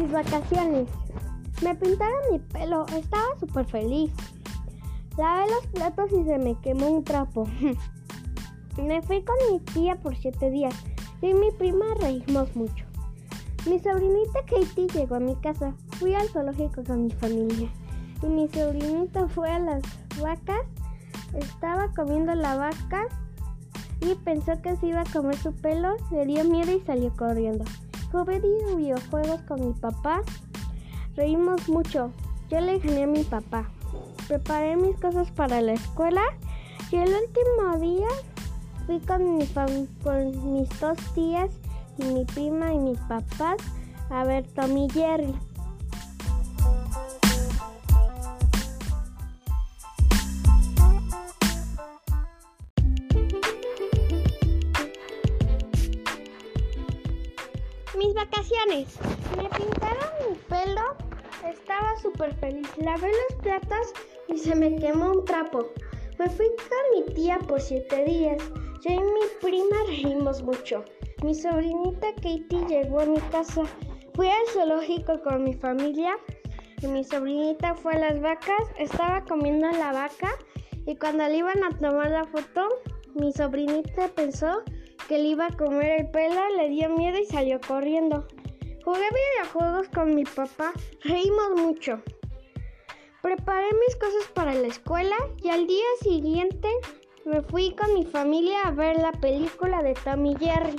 mis vacaciones. Me pintaron mi pelo, estaba súper feliz. Lavé los platos y se me quemó un trapo. me fui con mi tía por siete días y mi prima reímos mucho. Mi sobrinita Katie llegó a mi casa. Fui al zoológico con mi familia. Y mi sobrinita fue a las vacas. Estaba comiendo la vaca y pensó que se iba a comer su pelo. Le dio miedo y salió corriendo. Jugué videojuegos con mi papá. Reímos mucho. Yo le gané a mi papá. Preparé mis cosas para la escuela. Y el último día fui con, mi con mis dos tías y mi prima y mis papás a ver Tommy Jerry. Mis vacaciones. Me pintaron mi pelo. Estaba súper feliz. Lavé los platos y se me quemó un trapo. Me fui con mi tía por siete días. Yo y mi prima reímos mucho. Mi sobrinita Katie llegó a mi casa. Fui al zoológico con mi familia y mi sobrinita fue a las vacas. Estaba comiendo la vaca y cuando le iban a tomar la foto, mi sobrinita pensó que le iba a comer el pelo, le dio miedo y salió corriendo. Jugué videojuegos con mi papá, reímos mucho. Preparé mis cosas para la escuela y al día siguiente me fui con mi familia a ver la película de Tommy Jerry.